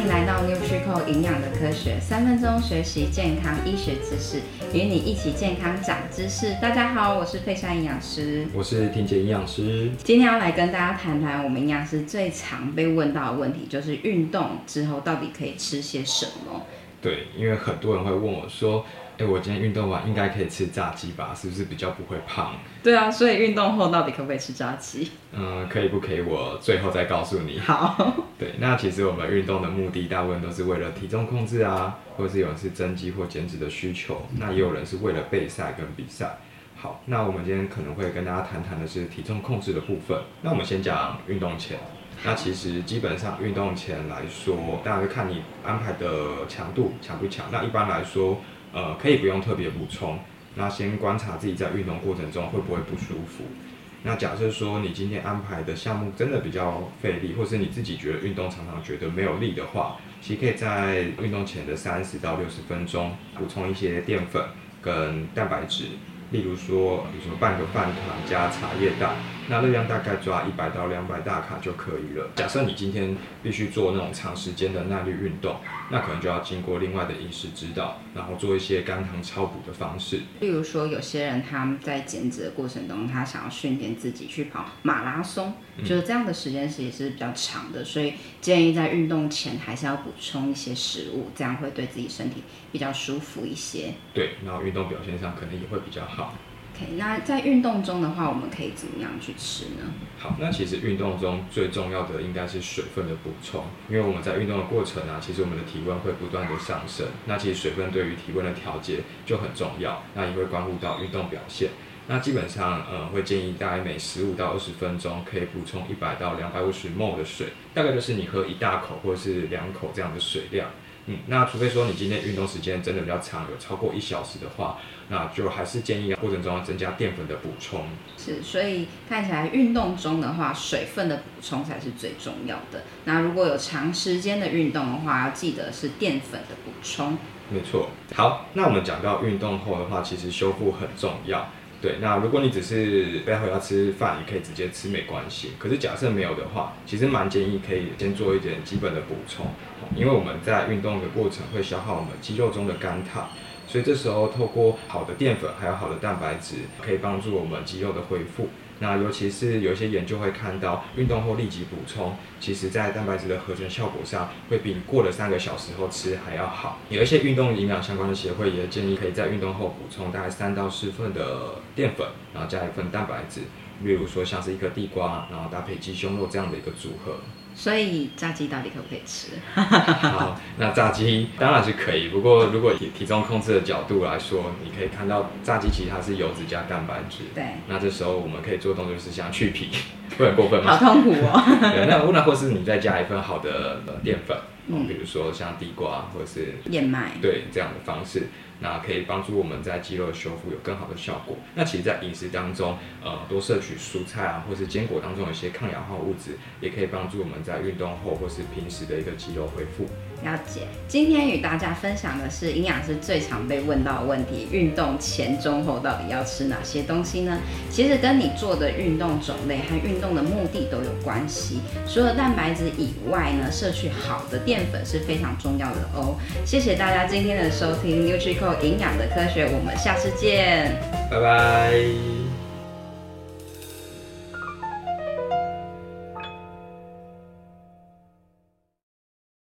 迎来到 NutriCore 营养的科学，三分钟学习健康医学知识，与你一起健康长知识。大家好，我是佩珊营养师，我是婷姐营养师。今天要来跟大家谈谈我们营养师最常被问到的问题，就是运动之后到底可以吃些什么？对，因为很多人会问我说。哎，我今天运动完应该可以吃炸鸡吧？是不是比较不会胖？对啊，所以运动后到底可不可以吃炸鸡？嗯，可以不可以？我最后再告诉你。好。对，那其实我们运动的目的大部分都是为了体重控制啊，或者是有人是增肌或减脂的需求，那也有人是为了备赛跟比赛。好，那我们今天可能会跟大家谈谈的是体重控制的部分。那我们先讲运动前。那其实基本上运动前来说，大家会看你安排的强度强不强。那一般来说。呃，可以不用特别补充，那先观察自己在运动过程中会不会不舒服。那假设说你今天安排的项目真的比较费力，或是你自己觉得运动常常觉得没有力的话，其实可以在运动前的三十到六十分钟补充一些淀粉跟蛋白质。例如说，有什么半个饭团加茶叶蛋，那热量大概抓一百到两百大卡就可以了。假设你今天必须做那种长时间的耐力运动，那可能就要经过另外的饮食指导，然后做一些肝糖超补的方式。例如说，有些人他们在减脂的过程中，他想要训练自己去跑马拉松，就是这样的时间是也是比较长的，所以建议在运动前还是要补充一些食物，这样会对自己身体比较舒服一些。对，然后运动表现上可能也会比较好。那在运动中的话，我们可以怎么样去吃呢？好，那其实运动中最重要的应该是水分的补充，因为我们在运动的过程啊，其实我们的体温会不断的上升，那其实水分对于体温的调节就很重要，那也会关乎到运动表现。那基本上，呃，会建议大概每十五到二十分钟可以补充一百到两百五十 ml 的水，大概就是你喝一大口或者是两口这样的水量。嗯，那除非说你今天运动时间真的比较长，有超过一小时的话，那就还是建议过程中要增加淀粉的补充。是，所以看起来运动中的话，水分的补充才是最重要的。那如果有长时间的运动的话，要记得是淀粉的补充。没错。好，那我们讲到运动后的话，其实修复很重要。对，那如果你只是待会要吃饭，也可以直接吃没关系。可是假设没有的话，其实蛮建议可以先做一点基本的补充，因为我们在运动的过程会消耗我们肌肉中的肝糖，所以这时候透过好的淀粉还有好的蛋白质，可以帮助我们肌肉的恢复。那尤其是有一些研究会看到，运动后立即补充，其实在蛋白质的合成效果上，会比过了三个小时后吃还要好。有一些运动营养相关的协会也建议，可以在运动后补充大概三到四份的淀粉，然后加一份蛋白质，例如说像是一颗地瓜，然后搭配鸡胸肉这样的一个组合。所以炸鸡到底可不可以吃？好，那炸鸡当然是可以。不过如果以体重控制的角度来说，你可以看到炸鸡其实它是油脂加蛋白质。对。那这时候我们可以做动作就是像去皮，会很过分吗？好痛苦哦。对，那那或是你再加一份好的淀粉，嗯，比如说像地瓜或者是燕麦，对，这样的方式。那可以帮助我们在肌肉的修复有更好的效果。那其实，在饮食当中，呃，多摄取蔬菜啊，或是坚果当中有一些抗氧化物质，也可以帮助我们在运动后或是平时的一个肌肉恢复。了解。今天与大家分享的是营养师最常被问到的问题：运动前、中、后到底要吃哪些东西呢？其实跟你做的运动种类和运动的目的都有关系。除了蛋白质以外呢，摄取好的淀粉是非常重要的哦。谢谢大家今天的收听，NutriCore 营养的科学，我们下次见，拜拜。